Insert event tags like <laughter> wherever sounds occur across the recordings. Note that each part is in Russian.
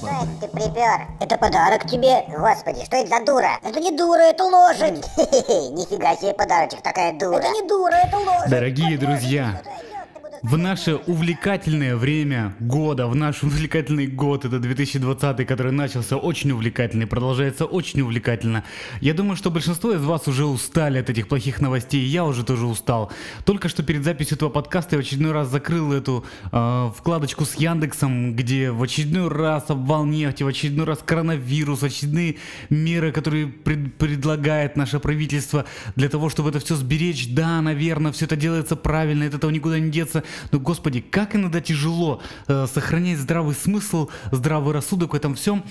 Что это ты припер? Это подарок тебе. Господи, что это за дура? Это не дура, это лошадь. Хе-хе-хе, нифига себе подарочек, такая дура. Это не дура, это лошадь. Дорогие друзья, в наше увлекательное время года, в наш увлекательный год, это 2020, который начался очень увлекательный, продолжается очень увлекательно. Я думаю, что большинство из вас уже устали от этих плохих новостей, я уже тоже устал. Только что перед записью этого подкаста я в очередной раз закрыл эту э, вкладочку с Яндексом, где в очередной раз обвал нефти, в очередной раз коронавирус, очередные меры, которые пред, предлагает наше правительство для того, чтобы это все сберечь. Да, наверное, все это делается правильно, от этого никуда не деться. Но, господи, как иногда тяжело э, сохранять здравый смысл, здравый рассудок в этом всем.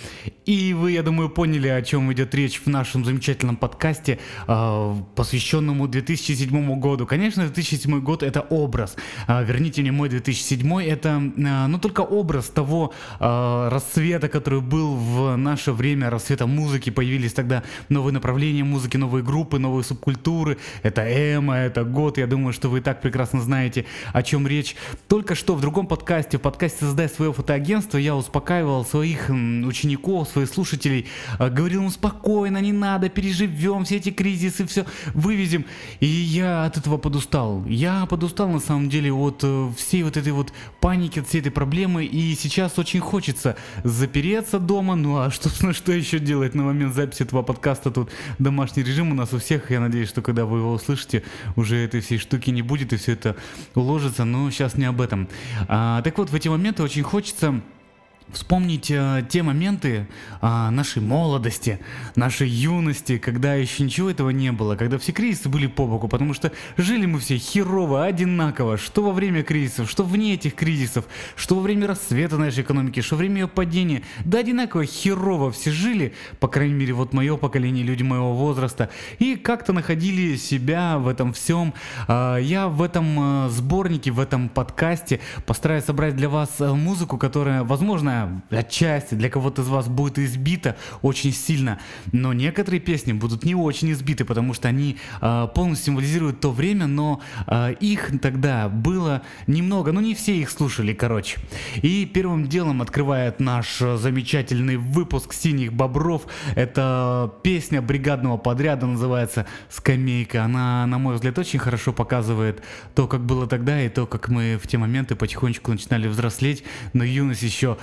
И вы, я думаю, поняли, о чем идет речь в нашем замечательном подкасте, э, посвященному 2007 году. Конечно, 2007 год это образ. Э, верните мне мой 2007, это, э, ну, только образ того э, расцвета, который был в наше время, расцвета музыки. Появились тогда новые направления музыки, новые группы, новые субкультуры. Это эмо, это год. Я думаю, что вы и так прекрасно знаете, о чем речь. Только что в другом подкасте, в подкасте «Создай свое фотоагентство», я успокаивал своих учеников, своих слушателей, э, говорил им спокойно, не надо, переживем все эти кризисы, все вывезем. И я от этого подустал. Я подустал на самом деле от э, всей вот этой вот паники, от всей этой проблемы. И сейчас очень хочется запереться дома. Ну а что, <laughs> что еще делать на момент записи этого подкаста? Тут домашний режим у нас у всех. Я надеюсь, что когда вы его услышите, уже этой всей штуки не будет и все это уложится. Но но сейчас не об этом. А, так вот, в эти моменты очень хочется Вспомнить э, те моменты э, нашей молодости, нашей юности, когда еще ничего этого не было, когда все кризисы были по боку, потому что жили мы все херово, одинаково, что во время кризисов, что вне этих кризисов, что во время расцвета нашей экономики, что во время ее падения, да одинаково херово все жили, по крайней мере вот мое поколение, люди моего возраста, и как-то находили себя в этом всем. Э, я в этом э, сборнике, в этом подкасте постараюсь собрать для вас э, музыку, которая, возможно, отчасти для кого-то из вас будет избита очень сильно, но некоторые песни будут не очень избиты, потому что они э, полностью символизируют то время, но э, их тогда было немного, ну не все их слушали, короче. И первым делом открывает наш замечательный выпуск «Синих бобров». Это песня бригадного подряда, называется «Скамейка». Она, на мой взгляд, очень хорошо показывает то, как было тогда, и то, как мы в те моменты потихонечку начинали взрослеть, но юность еще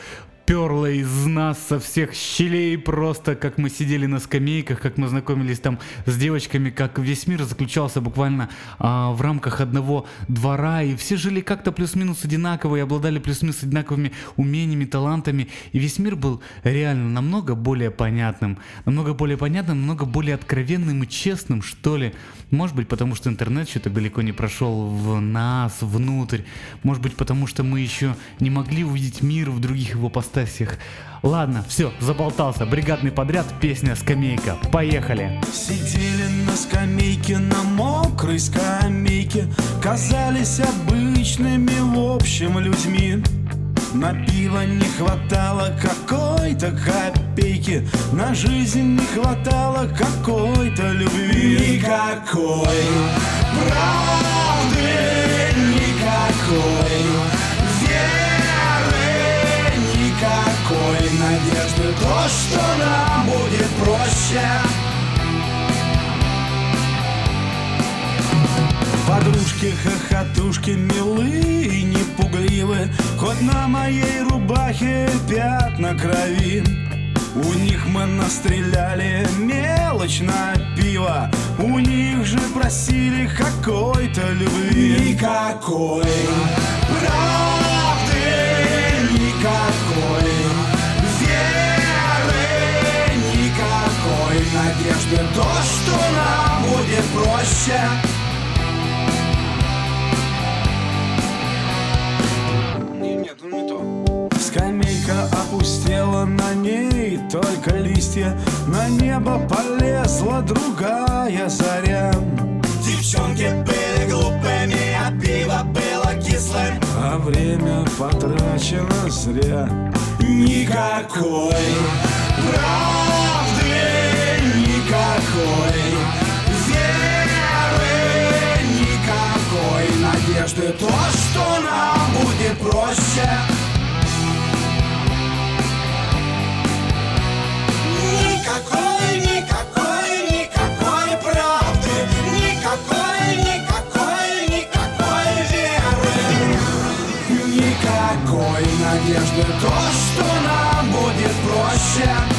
перла из нас со всех щелей просто, как мы сидели на скамейках, как мы знакомились там с девочками, как весь мир заключался буквально а, в рамках одного двора, и все жили как-то плюс-минус одинаково и обладали плюс-минус одинаковыми умениями, талантами, и весь мир был реально намного более понятным, намного более понятным, намного более откровенным и честным, что ли. Может быть, потому что интернет так далеко не прошел в нас, внутрь. Может быть, потому что мы еще не могли увидеть мир в других его постасиях. Ладно, все, заболтался. Бригадный подряд, песня «Скамейка». Поехали. Сидели на скамейке, на мокрой скамейке, казались обычными в общем людьми. На пиво не хватало какой-то копейки На жизнь не хватало какой-то любви Никакой проще Подружки, хохотушки, милые, непугливы Хоть на моей рубахе пятна крови. У них мы настреляли мелочь на пиво У них же просили какой-то любви. Никакой правды, никакой надежды, то, что нам будет проще. Скамейка опустела, на ней только листья. На небо полезла другая заря. Девчонки были глупыми, а пиво было кислым. А время потрачено зря. Никакой правды, никакой веры, никакой надежды. То, что нам будет проще, никакой, никакой, никакой правды, никакой, никакой, никакой веры, никакой надежды. То, что нам будет проще.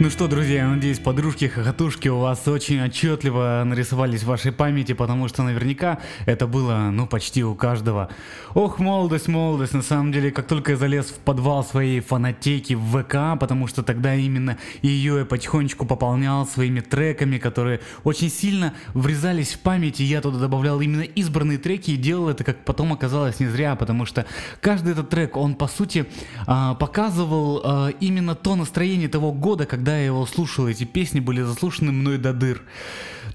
Ну что, друзья, я надеюсь, подружки-хохотушки у вас очень отчетливо нарисовались в вашей памяти, потому что наверняка это было, ну, почти у каждого. Ох, молодость, молодость, на самом деле, как только я залез в подвал своей фанатеки в ВК, потому что тогда именно ее я потихонечку пополнял своими треками, которые очень сильно врезались в память, и я туда добавлял именно избранные треки и делал это, как потом оказалось, не зря, потому что каждый этот трек, он, по сути, а, показывал а, именно то настроение того года, когда когда я его слушал, эти песни были заслушаны мной до дыр.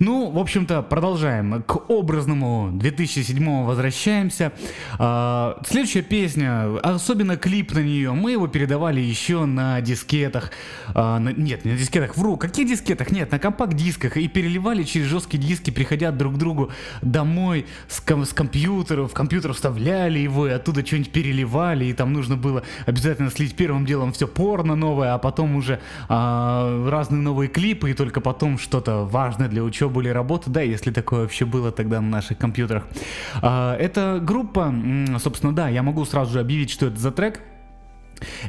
Ну, в общем-то, продолжаем. К образному 2007 возвращаемся. А, следующая песня, особенно клип на нее, мы его передавали еще на дискетах. А, на, нет, не на дискетах, вру. Каких дискетах? Нет, на компакт-дисках. И переливали через жесткие диски, приходя друг к другу домой с, ком- с компьютера. В компьютер вставляли его и оттуда что-нибудь переливали. И там нужно было обязательно слить первым делом все порно новое, а потом уже а, разные новые клипы, и только потом что-то важное для учебы учебу или работу, да, если такое вообще было тогда на наших компьютерах. А, эта группа, собственно, да, я могу сразу же объявить, что это за трек.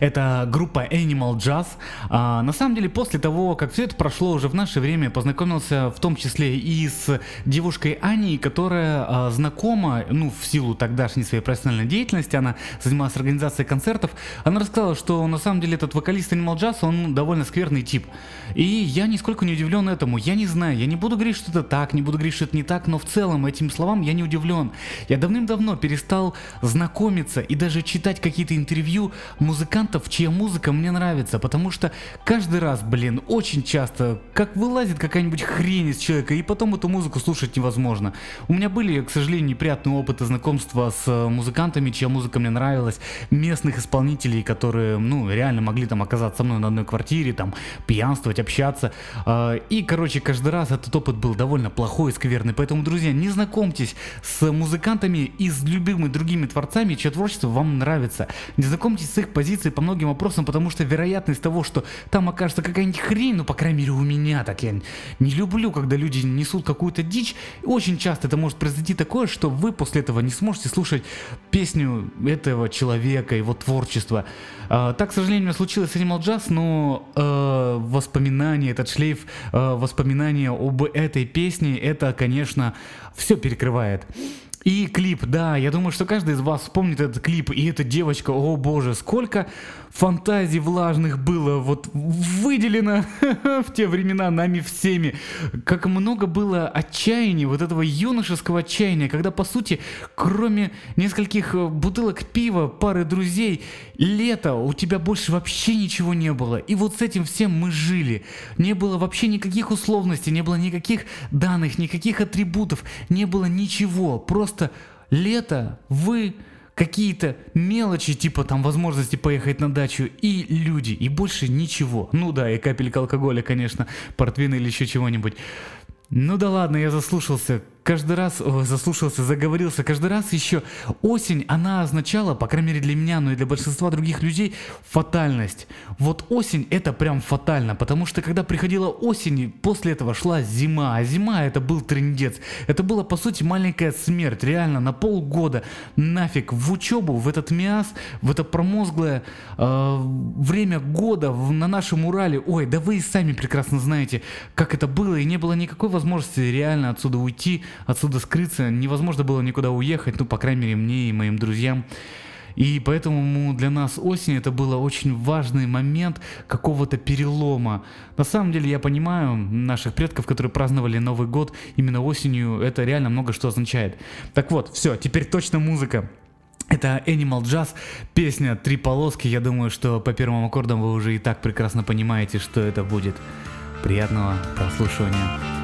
Это группа Animal Jazz. А, на самом деле, после того, как все это прошло уже в наше время, познакомился в том числе и с девушкой Аней, которая а, знакома, ну, в силу тогдашней своей профессиональной деятельности, она занималась организацией концертов. Она рассказала, что на самом деле этот вокалист Animal Jazz, он довольно скверный тип. И я нисколько не удивлен этому. Я не знаю, я не буду говорить, что это так, не буду говорить, что это не так, но в целом этим словам я не удивлен. Я давным-давно перестал знакомиться и даже читать какие-то интервью музыкантов музыкантов, чья музыка мне нравится, потому что каждый раз, блин, очень часто, как вылазит какая-нибудь хрень из человека, и потом эту музыку слушать невозможно. У меня были, к сожалению, неприятные опыты знакомства с э, музыкантами, чья музыка мне нравилась, местных исполнителей, которые, ну, реально могли там оказаться со мной на одной квартире, там, пьянствовать, общаться. А, и, короче, каждый раз этот опыт был довольно плохой и скверный, поэтому, друзья, не знакомьтесь с музыкантами и с любимыми другими творцами, чье творчество вам нравится. Не знакомьтесь с их позицией позиции по многим вопросам, потому что вероятность того, что там окажется какая-нибудь хрень, ну, по крайней мере, у меня так, я не люблю, когда люди несут какую-то дичь, очень часто это может произойти такое, что вы после этого не сможете слушать песню этого человека, его творчество. А, так, к сожалению, случилось с Animal Jazz, но э, воспоминания, этот шлейф э, воспоминания об этой песне, это, конечно, все перекрывает. И клип, да, я думаю, что каждый из вас вспомнит этот клип, и эта девочка, о боже, сколько фантазий влажных было вот выделено <laughs> в те времена нами всеми. Как много было отчаяния, вот этого юношеского отчаяния, когда, по сути, кроме нескольких э, бутылок пива, пары друзей, лето, у тебя больше вообще ничего не было. И вот с этим всем мы жили. Не было вообще никаких условностей, не было никаких данных, никаких атрибутов, не было ничего. Просто лето, вы какие-то мелочи, типа там возможности поехать на дачу и люди, и больше ничего. Ну да, и капелька алкоголя, конечно, портвина или еще чего-нибудь. Ну да ладно, я заслушался каждый раз о, заслушался, заговорился, каждый раз еще осень, она означала, по крайней мере для меня, но и для большинства других людей, фатальность. Вот осень это прям фатально, потому что когда приходила осень, после этого шла зима, а зима это был трендец. Это была по сути маленькая смерть, реально на полгода нафиг в учебу, в этот мяс, в это промозглое э, время года в, на нашем Урале. Ой, да вы и сами прекрасно знаете, как это было, и не было никакой возможности реально отсюда уйти, отсюда скрыться, невозможно было никуда уехать, ну, по крайней мере, мне и моим друзьям. И поэтому для нас осень это был очень важный момент какого-то перелома. На самом деле я понимаю наших предков, которые праздновали Новый год именно осенью, это реально много что означает. Так вот, все, теперь точно музыка. Это Animal Jazz, песня «Три полоски». Я думаю, что по первым аккордам вы уже и так прекрасно понимаете, что это будет. Приятного прослушивания.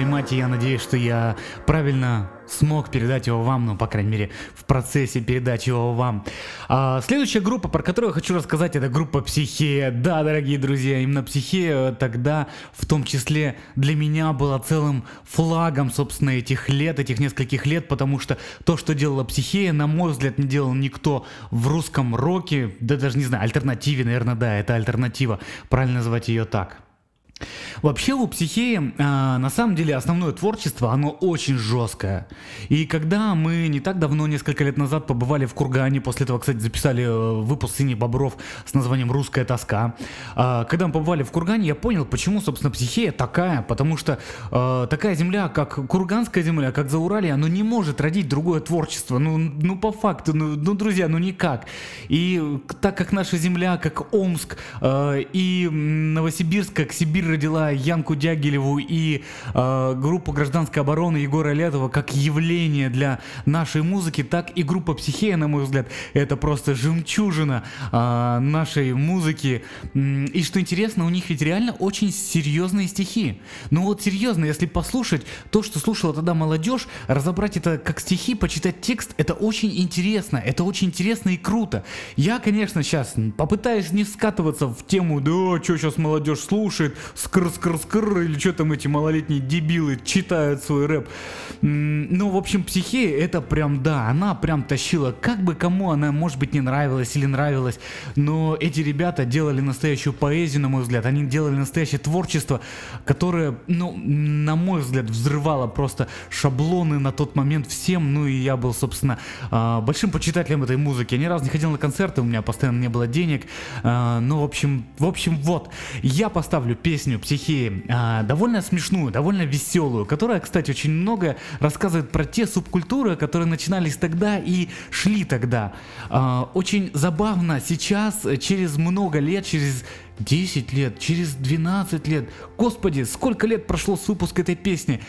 Поймать, и я надеюсь, что я правильно смог передать его вам, ну, по крайней мере, в процессе передачи его вам. А, следующая группа, про которую я хочу рассказать, это группа Психея. Да, дорогие друзья, именно Психея тогда, в том числе, для меня была целым флагом, собственно, этих лет, этих нескольких лет, потому что то, что делала Психея, на мой взгляд, не делал никто в русском роке, да даже не знаю, альтернативе, наверное, да, это альтернатива, правильно назвать ее так. Вообще у психеи а, на самом деле основное творчество, оно очень жесткое. И когда мы не так давно, несколько лет назад, побывали в Кургане, после этого, кстати, записали э, выпуск «Синий Бобров» с названием «Русская тоска», а, когда мы побывали в Кургане, я понял, почему, собственно, психея такая, потому что э, такая земля, как Курганская земля, как Зауралье, оно не может родить другое творчество, ну, ну по факту, ну, ну, друзья, ну никак. И так как наша земля, как Омск э, и Новосибирск, как Сибирь родила Янку Дягилеву и э, группу гражданской обороны Егора Летова как явление для нашей музыки, так и группа Психея, на мой взгляд, это просто жемчужина э, нашей музыки. И что интересно, у них ведь реально очень серьезные стихи. Ну вот серьезно, если послушать то, что слушала тогда молодежь, разобрать это как стихи, почитать текст, это очень интересно, это очень интересно и круто. Я, конечно, сейчас попытаюсь не скатываться в тему, да, что сейчас молодежь слушает, скр-скр-скр, или что там эти малолетние дебилы читают свой рэп. Ну, в общем, психея, это прям, да, она прям тащила, как бы кому она, может быть, не нравилась или нравилась, но эти ребята делали настоящую поэзию, на мой взгляд, они делали настоящее творчество, которое, ну, на мой взгляд, взрывало просто шаблоны на тот момент всем, ну и я был, собственно, а, большим почитателем этой музыки. Я ни разу не ходил на концерты, у меня постоянно не было денег, а, ну, в общем, в общем, вот, я поставлю песню «Психеи», а, довольно смешную, довольно веселую, которая, кстати, очень много рассказывает про те субкультуры, которые начинались тогда и шли тогда. А, Очень забавно сейчас, через много лет, через 10 лет, через 12 лет, господи, сколько лет прошло с выпуска этой песни?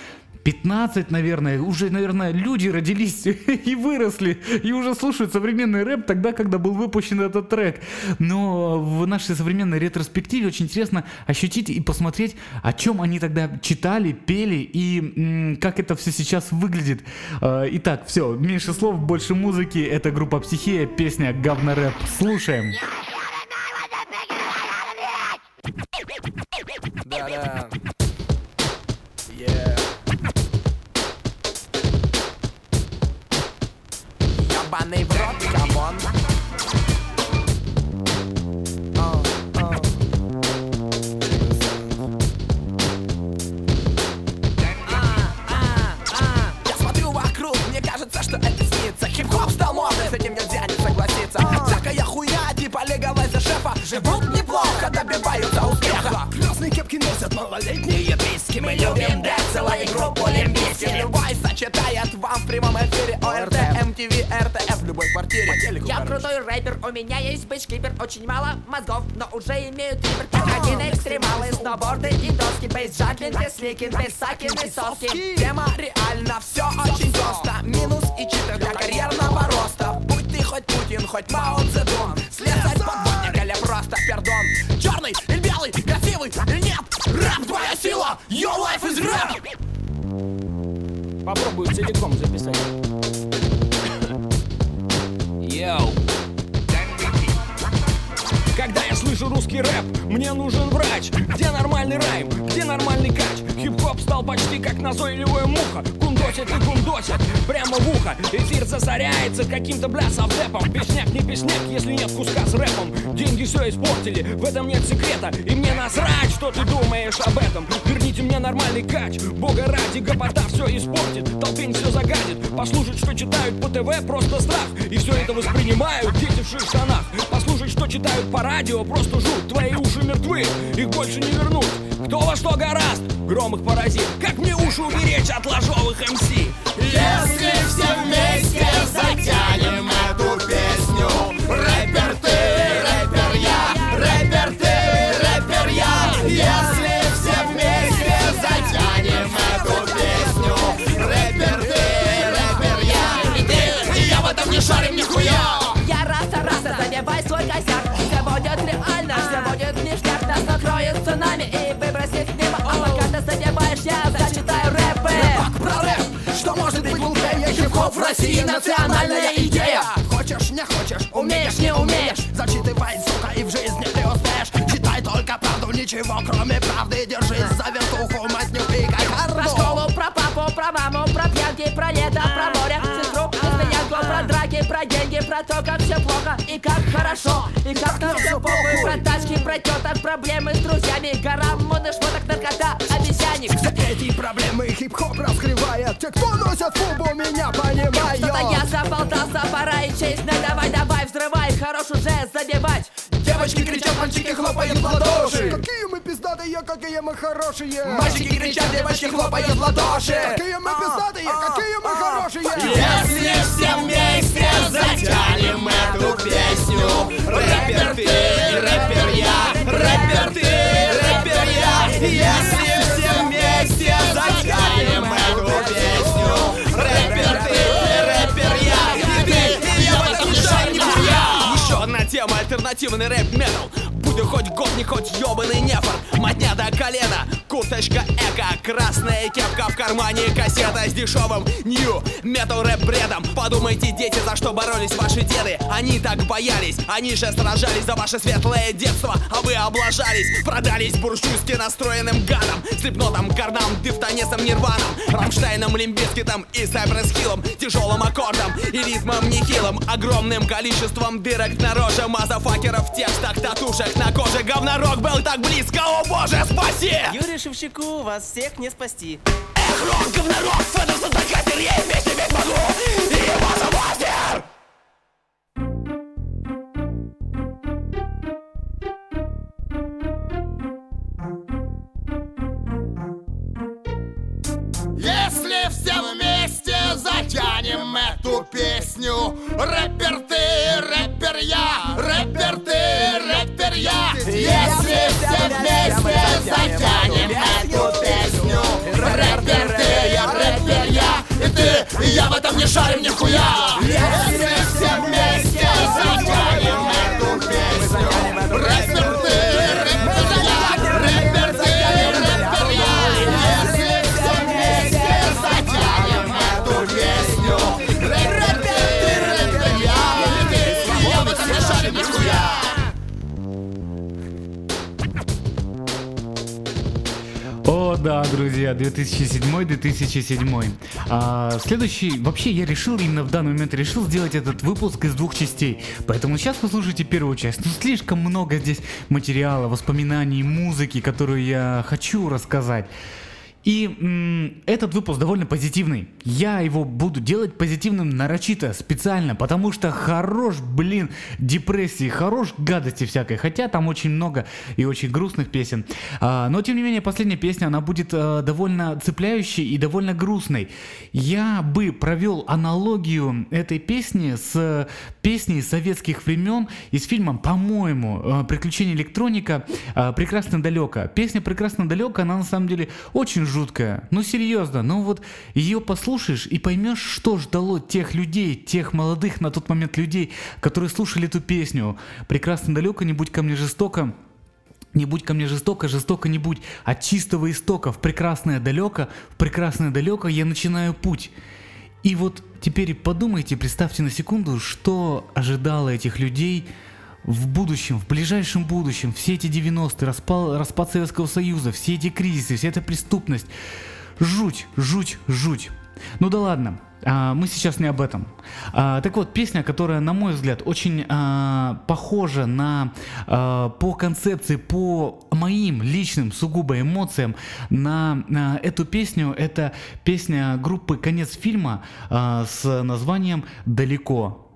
15, наверное, уже, наверное, люди родились <laughs> и выросли, и уже слушают современный рэп тогда, когда был выпущен этот трек. Но в нашей современной ретроспективе очень интересно ощутить и посмотреть, о чем они тогда читали, пели и как это все сейчас выглядит. Э, Итак, все, меньше слов, больше музыки. Это группа Психея, песня Говно рэп. Слушаем. Yeah. by name Erotica Mon. Рэпер, у меня есть бейскипер Очень мало мозгов, но уже имею трипер Как один экстремалы, сноуборды и доски Бейс джаклин, без сликин, без сакин, без соски. Тема реально все очень просто. Минус и читер для карьерного роста. Будь ты хоть Путин, хоть Мао Цзэдун Когда я слышу русский рэп, мне нужен врач. Где нормальный райм, где нормальный кач? Хип-хоп стал почти как назойливая муха. Кундосит и кундосит прямо в ухо. Эфир засоряется каким-то бля совдепом Песняк не песняк, если нет куска с рэпом. Деньги все испортили, в этом нет секрета. И мне насрать, что ты думаешь об этом. Верните мне нормальный кач Бога ради, гопота все испортит. Толпень все загадит Послушать, что читают по ТВ, просто страх. И все это воспринимают дети в штанах. Послушать, что читают по радио, просто жуть Твои уши мертвы, их больше не вернуть Кто во что гораст, гром их поразит Как мне уши уберечь от ложовых МС? Если все вместе затянем России национальная идея. Хочешь, не хочешь, умеешь, не умеешь. Зачитывай, сука, и в жизни преуспеешь Читай только правду, ничего кроме правды. Держись за вертуху, не пикай Про школу, про папу, про маму, про пьянки, про лето, про про деньги, про то, как все плохо и как хорошо, и как нам все похуй, про тачки, про теток, проблемы с друзьями, гора модных шмоток, наркота, обезьяник. Эти проблемы хип-хоп раскрывает. Те, кто носят фубу, меня понимают. Что-то я заболтался, пора и честь, ну давай, давай, взрывай, хорош уже забивать. Девочки кричат, мальчики хлопают в ладоши. Какие мы пиздатые, какие мы хорошие. Мальчики кричат, девочки хлопают в ладоши. Какие мы пиздатые, какие мы хорошие. Если все вместе затянем эту песню. Рэпер ты, рэпер я, рэпер ты, рэпер я. Если все вместе затянем эту песню. Рэпер ты, рэпер я. И ты, и я в этом не нихуя Еще одна тема, альтернативный рэп-метал. Будь хоть гот, не хоть ёбаный нефор. Мотня до колена, курточка Ecko Красная кепка в кармане, кассета с дешевым Нью-метал рэп бредом. Подумайте, дети, за что боролись ваши деды? Они так боялись, они же сражались за ваше светлое детство А вы облажались, продались буржуйски настроенным гадом Слипнотом, Корном, Дефтонсом, Нирваном Рамштайном, Лимп Бизкитом и Сайпресс Хиллом Тяжелым аккордом и ритмом нехилым Огромным количеством дырок на роже Мазафакеров в текстах, татушек на коже. Говнорок был так близко, боже, спаси! Юрию Шевчуку вас всех не спасти. Эх, рок, говнорок, Федор Сандакатер, я и вместе ведь могу И его за мастер! Если все вместе затянем эту песню Рэпер ты, рэпер я, рэпер ты, я Если все вместе затянем эту песню. Рэпер ты, я рэпер я И ты, и я в этом не шарим нихуя. Если все вместе затянем да, друзья, 2007-2007. А, следующий, вообще я решил именно в данный момент решил сделать этот выпуск из двух частей. Поэтому сейчас вы слушаете первую часть. Ну, слишком много здесь материала, воспоминаний, музыки, которую я хочу рассказать. И м, этот выпуск довольно позитивный. Я его буду делать позитивным нарочито, специально, потому что хорош, блин, депрессии, хорош гадости всякой. Хотя там очень много и очень грустных песен. А, но тем не менее, последняя песня, она будет а, довольно цепляющей и довольно грустной. Я бы провел аналогию этой песни с песней советских времен из фильма, по-моему, э, «Приключения электроника. э, Прекрасно далеко». Песня «Прекрасно далеко», она на самом деле очень жуткая. Ну серьезно, ну вот ее послушаешь и поймешь, что ждало тех людей, тех молодых на тот момент людей, которые слушали эту песню. «Прекрасно далеко, не будь ко мне жестоко». Не будь ко мне жестоко, жестоко не будь. От чистого истока в прекрасное далеко, в прекрасное далеко я начинаю путь. И вот теперь подумайте, представьте на секунду, что ожидало этих людей в будущем, в ближайшем будущем, все эти 90-е, распал, распад Советского Союза, все эти кризисы, вся эта преступность. Жуть, жуть, жуть. Ну да ладно, а, мы сейчас не об этом. А, так вот, песня, которая, на мой взгляд, очень а, похожа на а, по концепции, по моим личным сугубо эмоциям на, на эту песню, это песня группы «Конец фильма» а, с названием «Далеко».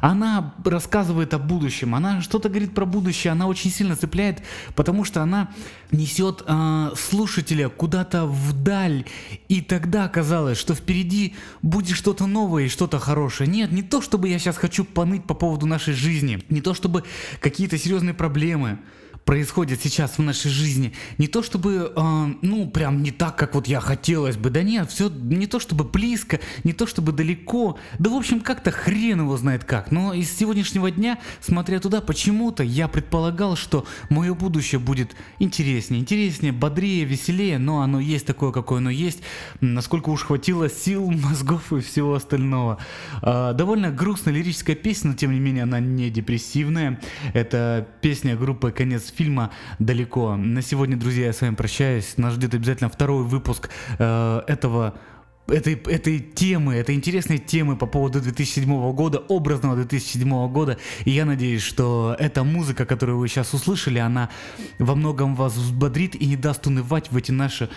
Она рассказывает о будущем, она что-то говорит про будущее, она очень сильно цепляет, потому что она несет э, слушателя куда-то вдаль, и тогда казалось, что впереди будет что-то новое и что-то хорошее. Нет, не то чтобы я сейчас хочу поныть по поводу нашей жизни, не то чтобы какие-то серьезные проблемы, происходит сейчас в нашей жизни, не то чтобы, э, ну, прям не так, как вот я хотелось бы, да нет, все не то чтобы близко, не то чтобы далеко, да в общем как-то хрен его знает как, но из сегодняшнего дня, смотря туда, почему-то я предполагал, что мое будущее будет интереснее, интереснее, бодрее, веселее, но оно есть такое, какое оно есть, насколько уж хватило сил, <laughs> мозгов и всего остального. Э, довольно грустная лирическая песня, но тем не менее она не депрессивная, это песня группы «Конец фильма «Далеко». На сегодня, друзья, я с вами прощаюсь. Нас ждет обязательно второй выпуск э, этого этой, этой темы, этой интересной темы по поводу 2007 года, образного 2007 года. И я надеюсь, что эта музыка, которую вы сейчас услышали, она во многом вас взбодрит и не даст унывать в эти наши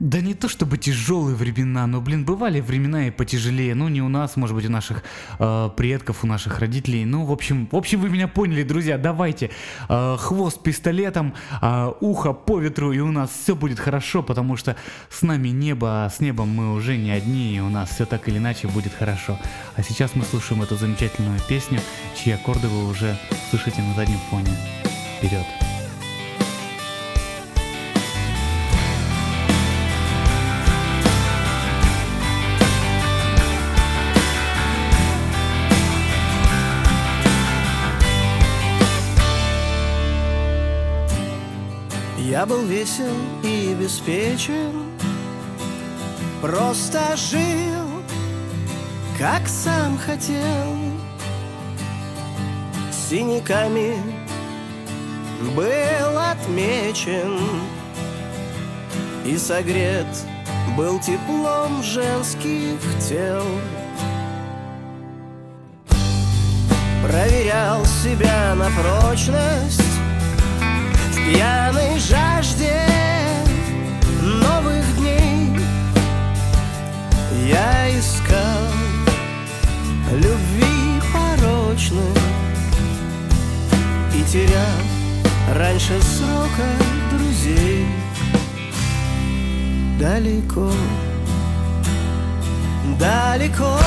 да не то чтобы тяжелые времена, но, блин, бывали времена и потяжелее. Ну, не у нас, может быть, у наших э, предков, у наших родителей. Ну, в общем, в общем, вы меня поняли, друзья. Давайте э, хвост пистолетом, э, ухо по ветру, и у нас все будет хорошо, потому что с нами небо, а с небом мы уже не одни, и у нас все так или иначе будет хорошо. А сейчас мы слушаем эту замечательную песню, чьи аккорды вы уже слышите на заднем фоне. Вперед! Я был весел и обеспечен Просто жил, как сам хотел. Синяками был отмечен И согрет был теплом женских тел. Проверял себя на прочность пьяной жажде новых дней. Я искал любви порочной И терял раньше срока друзей. Далеко, далеко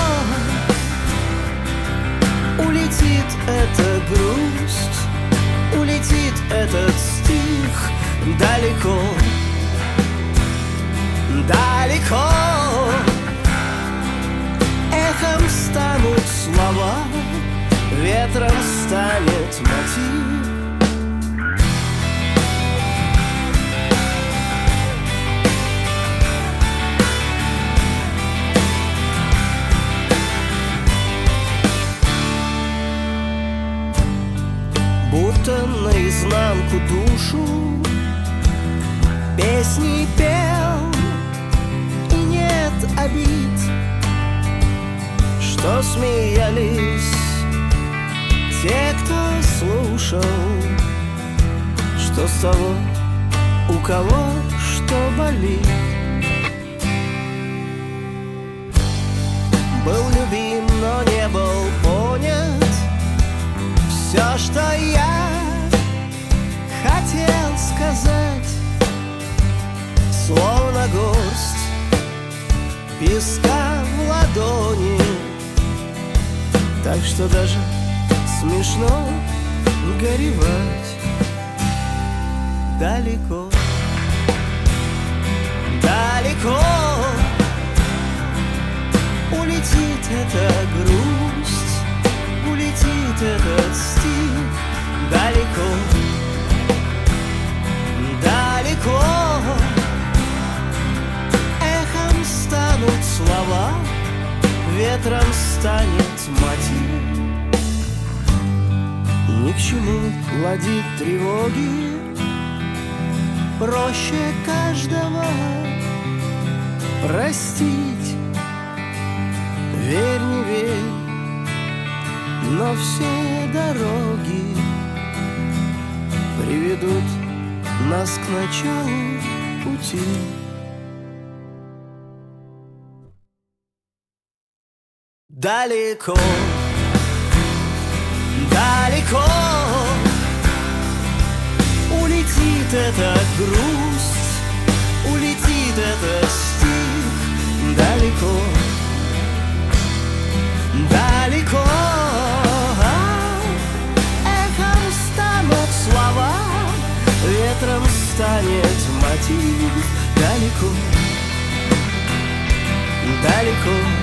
Улетит эта грусть улетит этот стих далеко, далеко. Эхом станут слова, ветром станет мотив. Наизнанку душу Песни пел, и нет обид Что смеялись те, кто слушал Что с того, у кого что болит. Был любим, но не был понят Все, что я хотел сказать. Словно горсть песка в ладони. Так что даже смешно горевать Далеко, далеко Улетит эта грусть, улетит этот стих далеко далеко. Эхом станут слова Ветром станет мотив Ни к чему ладить тревоги Проще каждого простить. Верь, не верь, но все дороги Приведут нас к началу пути. Далеко, далеко Улетит эта грусть, улетит этот стих. Далеко, далеко станет мотив. Далеко, далеко